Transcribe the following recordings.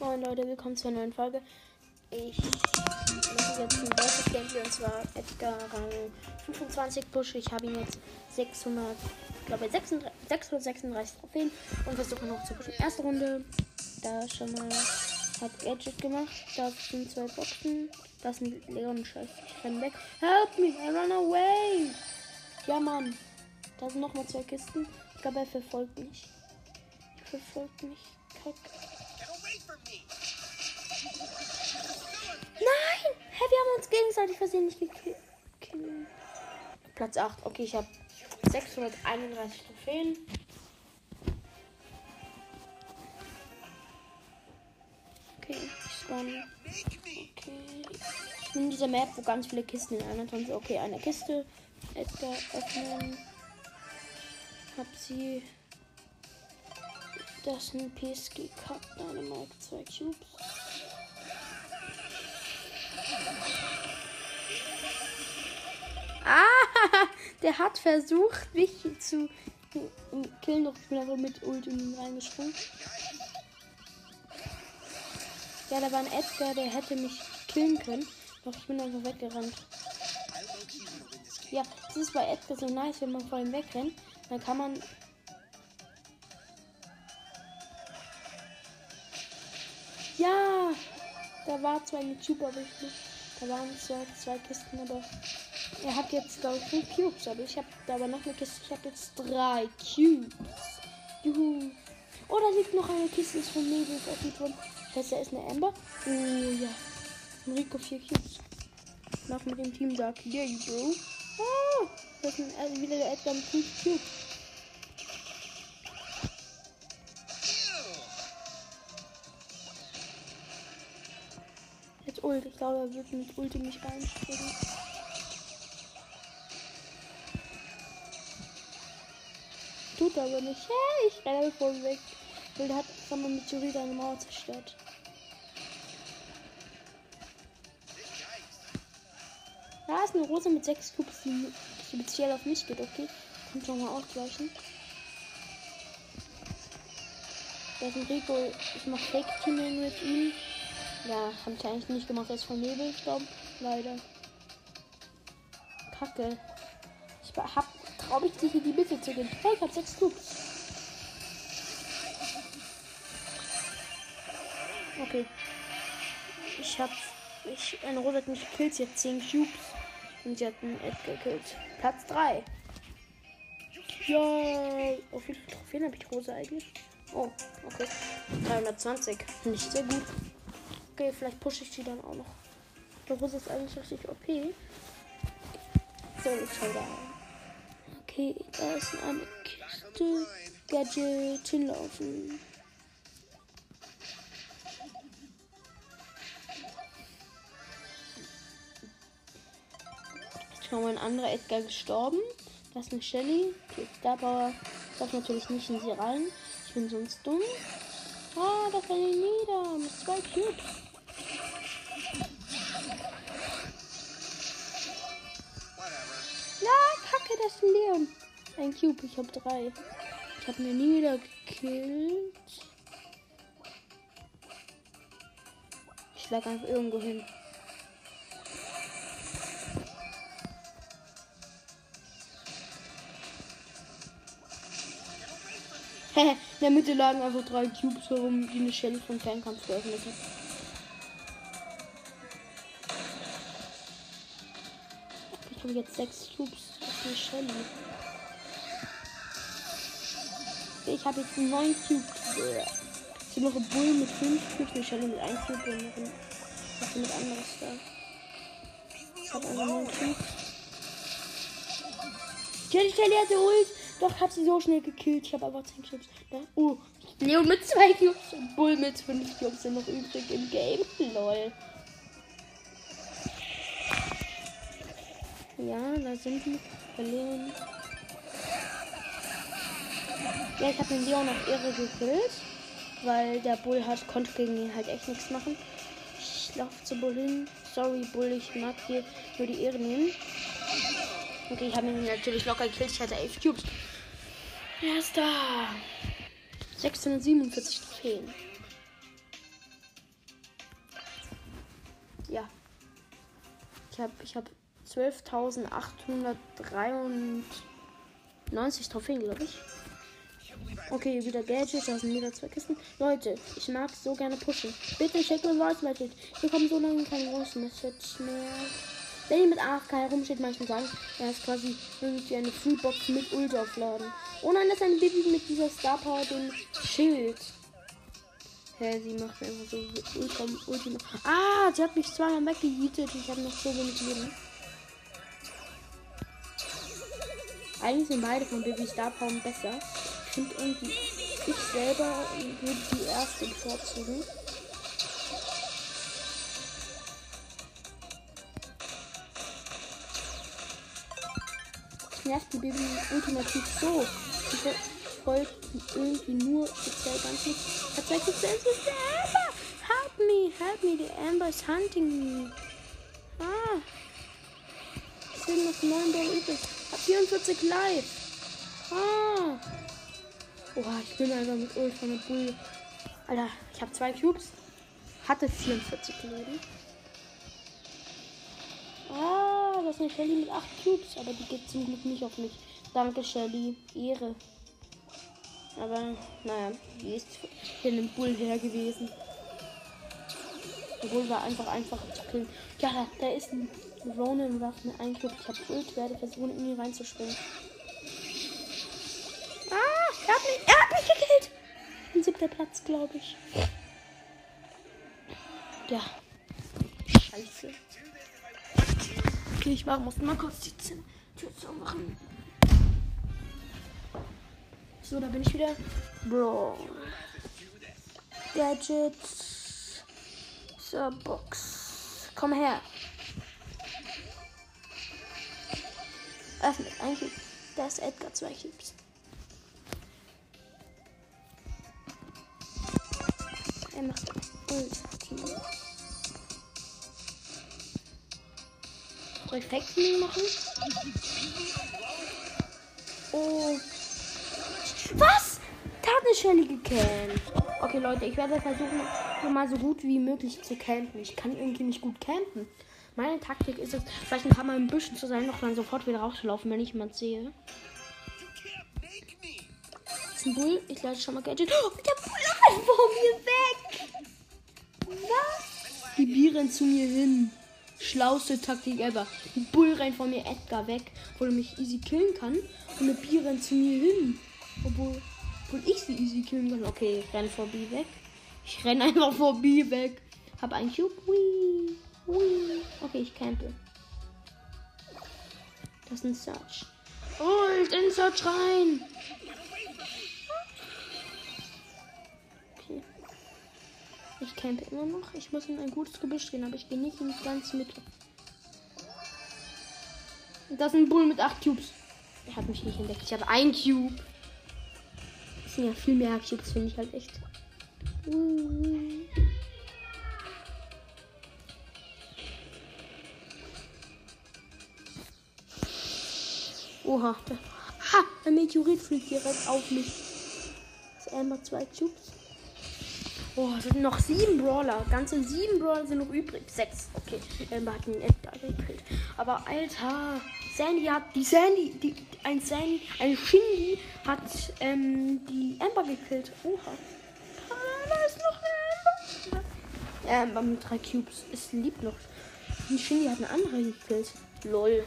Moin Leute, willkommen zur neuen Folge. Ich mache jetzt ein deutsches Gameplay und zwar Edgar Rang 25 Push. Ich habe ihn jetzt 600, ich glaube 636, 636 Trophäen und versuche noch zu pushen. Erste Runde, da schon mal hat Gadget gemacht. Da sind zwei Boxen. Da ist ein Leon Scheiß. Ich renn weg. Help me, I run away. Ja Mann. Da sind nochmal zwei Kisten. Ich glaube, er verfolgt mich. Er verfolgt mich. Kack. Hä, wir haben uns gegenseitig versehentlich gekillt. Platz 8. Okay, ich habe 631 Trophäen. Okay, ich spawn. Okay. Ich nehme diese Map, wo ganz viele Kisten in einer sind. Okay, eine Kiste. Edgar öffnen. Hab sie. Das ist ein PSG Cup Dynamite, zwei Cubes. Ah, der hat versucht, mich zu killen, doch ich bin aber mit Ult in ihn reingesprungen. Ja, da war ein Edgar, der hätte mich killen können, doch ich bin einfach weggerannt. Ja, das ist bei Edgar so nice, wenn man vor ihm wegrennt, dann kann man da war zwar eine Cube, aber ich. Da waren zwar zwei Kisten, aber er hat jetzt, glaube ich, fünf Cubes. Aber ich habe da aber noch eine Kiste. Ich habe jetzt drei Cubes. Juhu. Oh, da liegt noch eine Kiste, ist von Nebel geöffnet worden. Das da ist eine Ember. Oh ja. Rico vier Cubes. Nach mit dem Team sagt, yeah, bro. Oh, das ist ein, wieder der Edgar mit fünf Cubes. Ult. Ich glaube, er wird mit Ulti mich reinspringen. Tut aber nicht. Hey, ich renne voll weg. Weil der hat von einem Meteorit eine Mauer zerstört. Da ist eine Rose mit sechs Cubes, die speziell auf mich geht, okay? Kommt schon mal ausgleichen. Da ist ein Rico. Ich mach Fake-Teaming mit ihm. Ja, habe ich eigentlich nicht gemacht. Ist von Nebel gestorben. Leider. Kacke. Ich hab traue ich dich in die Mitte zu gehen. Hey, ich hab sechs Cubes. Okay. Ich hab. Ich, eine Rose hat mich gekillt. Sie hat 10 Cubes. Und sie hat einen Ed gekillt. Platz 3. Ja. Auf wie viele Trophäen habe ich Rose eigentlich? Oh, okay. 320. Nicht sehr gut. Okay, vielleicht pushe ich die dann auch noch. Der Rose ist eigentlich richtig OP. So, ich schau da. Okay, da ist eine Kiste. Gadget hinlaufen. Schau mal, ein anderer Edgar gestorben. Das ist eine Shelly. Okay, Star Power. Darf natürlich nicht in sie rein. Ich bin sonst dumm. Ah, da fällt ich nieder. Mit zwei Cubes. Ist Leon. Ein Cube, ich habe drei. Ich habe mir niedergekillt. Ich schlag einfach irgendwo hin. in der Mitte lagen einfach drei Cubes herum, die eine Shelly vom Fernkampf geöffnet hat. Ich habe jetzt sechs Cubes eine Shelly. Ich habe jetzt einen neuen Cube. Ich habe noch einen Bull mit 5 Cubes, eine Shelly mit 1 Cube und noch ein, was mit anderes da. Ich habe einen neuen Cube. Shelly, Shelly hatte Ult. Doch, hat sie so schnell gekillt. Ich habe einfach 10 Cubes. Oh, Leon mit 2 Cubes und Bull mit 5 Cubes sind noch übrig im Game. Lol. Ja, da sind die. Leon. Ja, ich habe den Leon auf Ehre gekillt. Weil der Bull hat, konnte gegen ihn halt echt nichts machen. Ich laufe zu Bull hin. Sorry, Bull, ich mag hier nur die Ehre nehmen. Okay, ich habe ihn natürlich locker gekillt. Ich hatte 11 Cubes. Er ist da. 647 Trophäen. Ja. Ich habe ich hab 12.893 Trophäen, glaube ich. Okay, wieder Gadget, da sind wieder zwei Kisten. Leute, ich mag so gerne pushen. Bitte schickt mir Voice Message. Hier kommt so lange kein Voice Message mehr. Wenn ihr mit AFK herumsteht, manchmal sagen, er ist quasi irgendwie eine Freebox mit Ult aufladen. Oh nein, das ist ein Baby mit dieser Star Power, dem Schild. Hä, sie macht einfach so Ultra, Ultima. Ah, sie hat mich zweimal weggejietet. Ich habe noch so wenig Leben. Eigentlich sind beide von Baby Star Power besser. Ich finde irgendwie, ich selber würde die erste bevorzugen. nervt die Baby ultimativ so. Ich folgt irgendwie nur speziell ganz nicht. Tatsächlich ist es der Amber. Help me, help me, the Amber is hunting me. Ah. Es sind noch 9 Ball übrig. Hab 44 live. Ah. Boah, ich bin einfach mit Ultra mit Bull. Alter, ich habe zwei Cubes. Hatte 44 Leben. Ah, das ist eine Shelly mit 8 Cubes, aber die geht zum Glück nicht auf mich. Danke, Shelly. Ehre. Aber, naja, die ist in dem Bull her gewesen. Der Bull war einfach einfach zu killen. Ja, da ist ein Ronin Waffen ein Cube. Ich hab Ult, werde versuchen, in ihn reinzuspringen. Ah, er hat mich, er hat mich gekillt. Ein siebter Platz, glaube ich. Ja. Scheiße. Okay, ich war, musste mal kurz die Tür zu machen. So, da bin ich wieder. Bro. Gadgets. So, Box. Komm her. Öffnet. Ein Cube. Da ist Edgar, zwei Cubes. Er macht Ulti. Reflexen machen. Oh. Was? Da hat eine Shelly gecampt. Okay, Leute, ich werde versuchen, mal so gut wie möglich zu campen. Ich kann irgendwie nicht gut campen. Meine Taktik ist es, vielleicht ein paar Mal im Büschen zu sein, noch dann sofort wieder rauszulaufen, wenn ich jemand sehe. Das ist ein Bull. Ich lade schon mal Gadget. Oh, der Bull läuft vor mir weg. Was? Die Bieren zu mir hin schlauste Taktik ever. Ein Bull rennt von mir Edgar weg, wo er mich easy killen kann. Und eine Bier rennt zu mir hin. Obwohl, obwohl ich sie easy killen kann. Okay, ich renne vor B weg. Ich renne einfach vor B weg. Hab einen Cube. Whee. Okay, ich campe. Das ist ein Search. Und in Search rein. Ich campe immer noch. Ich muss in ein gutes Gebüsch gehen, aber ich gehe nicht in die ganze Mitte. Das ist ein Bull mit 8 Cubes. Er hat mich nicht entdeckt. Ich habe ein Cube. Das sind ja viel mehr Cubes, finde ich halt echt. Oha. Ha! Ein Meteorit fliegt direkt auf mich. Das ist einmal zwei Cubes. Oh, es sind noch sieben Brawler. Ganze sieben Brawler sind noch übrig. Sechs. Okay. Ember hat einen Edgar gekillt. Aber Alter. Sandy hat. Die Sandy. Die, ein Sandy. Ein Shindy hat ähm, die Ember gekillt. Oha. Ah, da ist noch eine Ember. Ember mit drei Cubes. Es liebt noch. Die Shindy hat eine andere gekillt. Lol.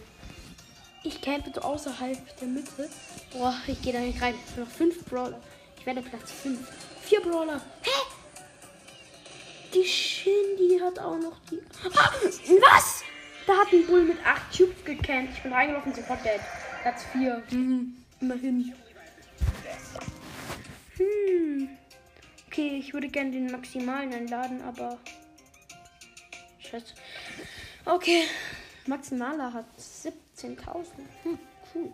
Ich campe so außerhalb der Mitte. Boah, ich gehe da nicht rein. Noch fünf Brawler. Ich werde Platz fünf. Vier Brawler. Hä? Die Shindy hat auch noch die. Ah, was? Da hat ein Bull mit 8 Tubes gecannt. Ich bin reingelaufen, sofort dead. Platz 4. Mhm. Immerhin. Hm. Okay, ich würde gerne den Maximalen einladen, aber. Scheiße. Okay. Maximaler hat 17.000. Hm, cool.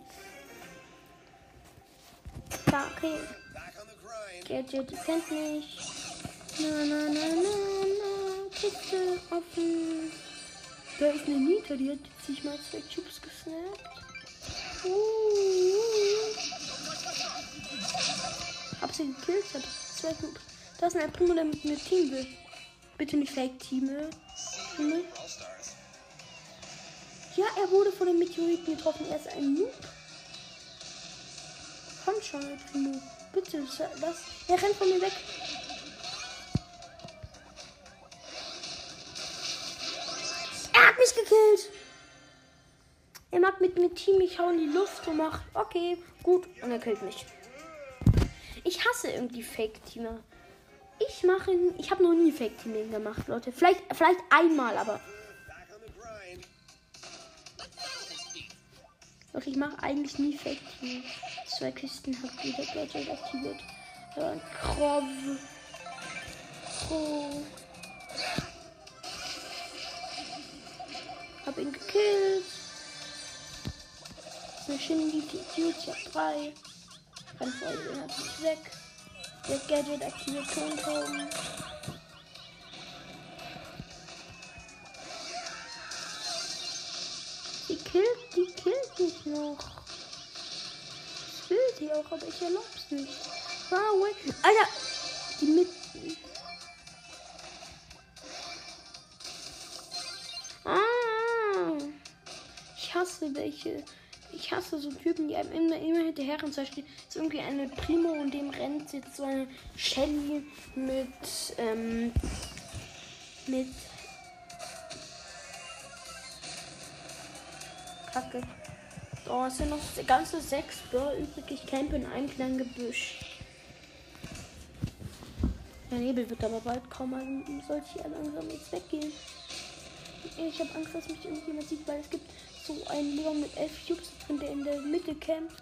Ja, okay. Gadget kennt mich. Na, na, na, na, na. Kiste offen. Da ist eine Nita, die hat sich mal zwei Chips gesnappt. Uh, uh. Hab sie gekillt, hab zwei Cubes. Da ist ein Primo, der mit mir Team will. Bitte nicht Fake-Team. Himmel. Ja, er wurde von dem Meteoriten getroffen. Er ist ein Noob. Komm schon, Primo. Bitte, das. Er rennt von mir weg. Er hat mich gekillt. Er macht mit mir Team, ich hau in die Luft und macht, okay, gut, und er killt mich. Ich hasse irgendwie Fake-Teamer. Ich mache, ich habe noch nie Fake-Teaming gemacht, Leute. Vielleicht, vielleicht einmal, aber. Doch ich mache eigentlich nie Fake-Teaming. Zwei Kisten hat wieder Gadget aktiviert. Aber Krov. Oh. Hab ihn gekillt. Eine Shindy, Future 3. Kann voll natürlich weg. Der Gadget aktiviert Tontauben. Killt, die killt mich noch. Das will sie auch, aber ich erlaub's nicht. Wow, Alter! Die mit. Ah! Ich hasse welche ich hasse so Typen, die einem immer, immer hinterher rennen. Zum Beispiel ist irgendwie eine Primo und dem rennt jetzt so eine Shelly mit, ähm, mit Kacke. Oh, es sind noch ganze sechs Börser übrig. Ich campe in einem kleinen Gebüsch. Der Nebel wird aber bald kommen, also sollte ich ja langsam jetzt weggehen. Ich habe Angst, dass mich irgendjemand sieht, weil es gibt so einen Leon mit elf Cubes drin, der in der Mitte campt.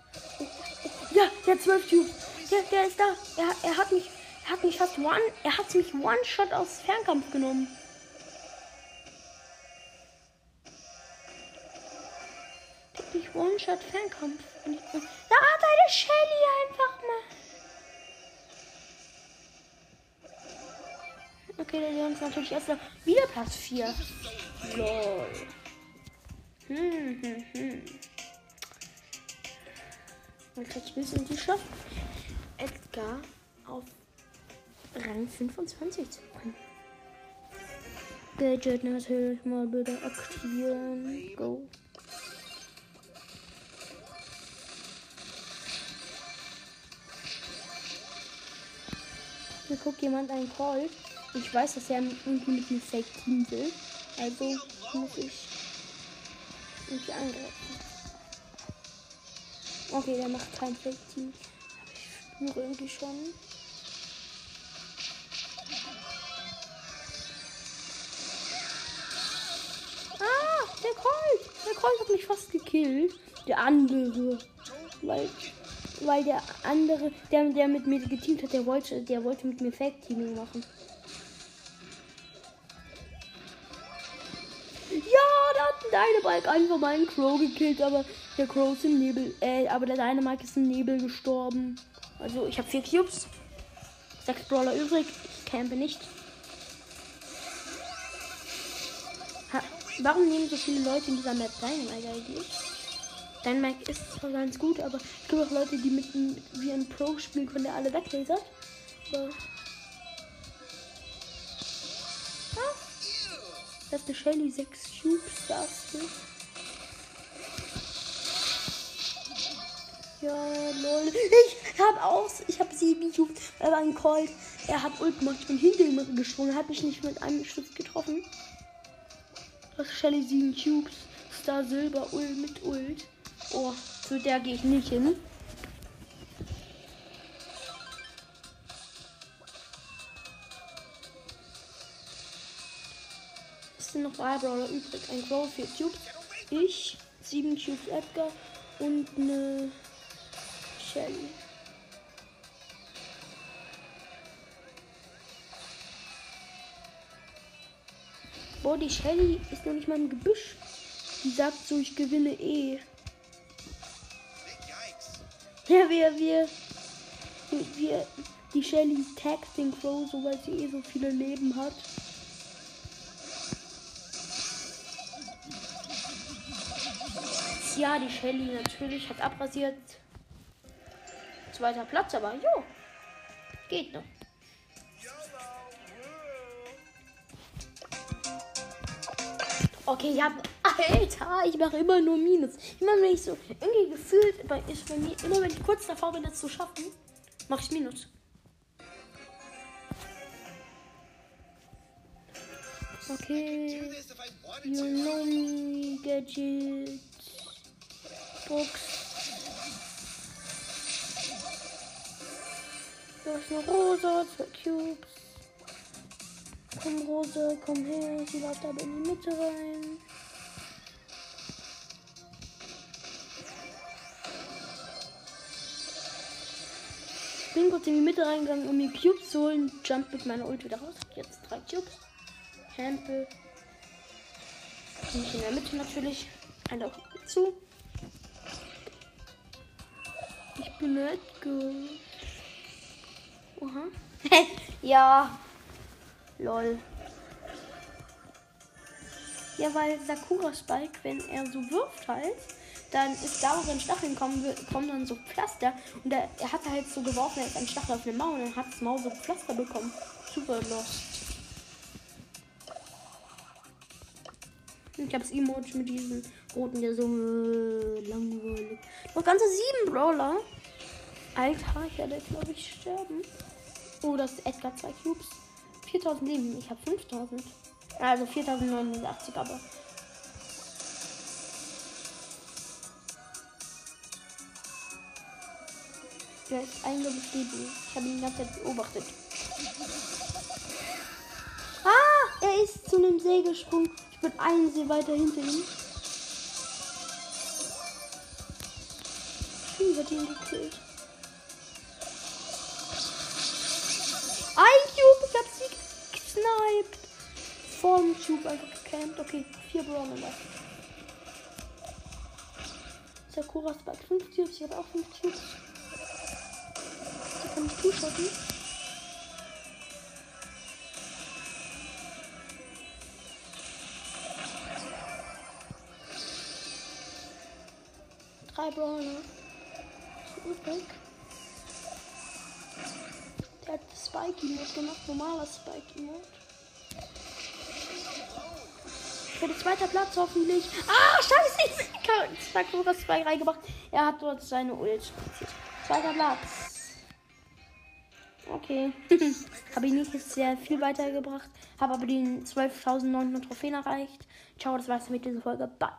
Ja, der hat zwölf Cubes. Der, der ist da. Er, er hat mich, er hat mich fast one, er hat mich One-Shot aus Fernkampf genommen. One-Shot Fernkampf. Da hat eine Shelly einfach mal. Okay, der Leon ist natürlich erst wieder Platz 4. Lol. Hm, hm, hm. Ich will in die Shop. Edgar auf Rang 25 zu bringen. Gadget natürlich mal bitte aktivieren. Go. Hier guckt jemand einen Call. Ich weiß, dass er irgendwie mit einem Fake-Team will. Also muss ich irgendwie angreifen. Okay, der macht kein Fake-Team. Aber ich spüre irgendwie schon. Ah, der Colt. Der Colt hat mich fast gekillt. Der andere. Weil, weil der andere, der, der mit mir geteamt hat, der wollte, der wollte mit mir Fake-Teaming machen. Dynamike einfach meinen Crow gekillt, aber der Crow ist im Nebel. Äh, aber der Dynamike ist im Nebel gestorben. Also ich habe vier Cubes. Sechs Brawler übrig. Ich campe nicht. Ha, warum nehmen so viele Leute in dieser Map Dynamike eigentlich? Dynamike ist zwar ganz gut, aber es gibt auch Leute, die mit, wie ein Pro spielen können, der alle weglasert. Aber Das ist eine Shelly 6 Cubes, das. Ja, lol. Ich hab auch, ich hab 7 Cubes. Er war ein Colt. Er hat Ult gemacht. Ich bin hinter ihm gesprungen. Hat mich nicht mit einem Schuss getroffen. Das ist Shelly 7 Cubes. Star Silber Ult mit Ult. Oh, zu der gehe ich nicht hin. sind noch drei Brawler übrig. Ein Crow, 4 Cubes. Ich, 7 Cubes Edgar und eine Shelly. Boah, die Shelly ist noch nicht mal im Gebüsch. Die sagt so, ich gewinne eh. Ja, wir, wir, wir, die Shelly taggt den Crow, so weil sie eh so viele Leben hat. ja, die Shelly natürlich hat abrasiert. Zweiter Platz, aber jo. Geht noch. Okay, ich hab. Alter, ich mache immer nur Minus. Immer wenn ich so. Irgendwie gefühlt bei, ist bei mir, immer wenn ich kurz davor bin, das zu schaffen, mache ich Minus. Okay. You know me, Gadget. Box. Da ist eine Rosa, zwei Cubes. Komm, Rosa, komm her. Sie läuft aber in die Mitte rein. Bin kurz in die Mitte reingegangen, um die Cubes zu holen. Jump mit meiner Ult wieder raus. Jetzt drei Cubes. Hempel. Nicht in der Mitte natürlich. Ein Lauf zu. Ich bin Edgar. Oha. ja. Lol. Ja, weil Sakura Spike, wenn er so wirft halt, dann ist da, wo ein Stacheln kommen, kommen dann so Pflaster. Und er, er hat halt so geworfen, er ist ein Stachel auf eine Mauer und dann hat das Maul so Pflaster bekommen. Super lost. Ich habe das Emoji mit diesem roten, der so langweilig. Noch ganze sieben Brawler. Alter, ich werde, glaube ich, sterben. Oh, das ist Edgar 2 Cubes. 4000 Leben. Ich habe 5000. Also 4089, aber. Der ist eingeladen. Ich habe ihn die ganze Zeit beobachtet. Ah, er ist zu einem See gesprungen. Ich bin einen See weiter hinter ihm. Schon wird ihn gekillt. Ein Cube, ich hab sie gesniped. Vom Cube einfach gecampt. Okay, vier Brawler noch. Sakura Spike 5 Cubes, ich habe auch 5 Cubes. Sie kann mich zuschotten. Drei Brawler. So übrig. Der hat Spike-Emote gemacht, normaler Spike-Emote. Für den Platz hoffentlich. Ah, scheiße, ich habe Sakura Spike reingemacht. Er hat dort seine Ult. Zweiter Platz. Okay. habe ich nicht sehr viel weitergebracht. Habe aber die 12.900 Trophäen erreicht. Ciao, das war's mit dieser Folge. Bye.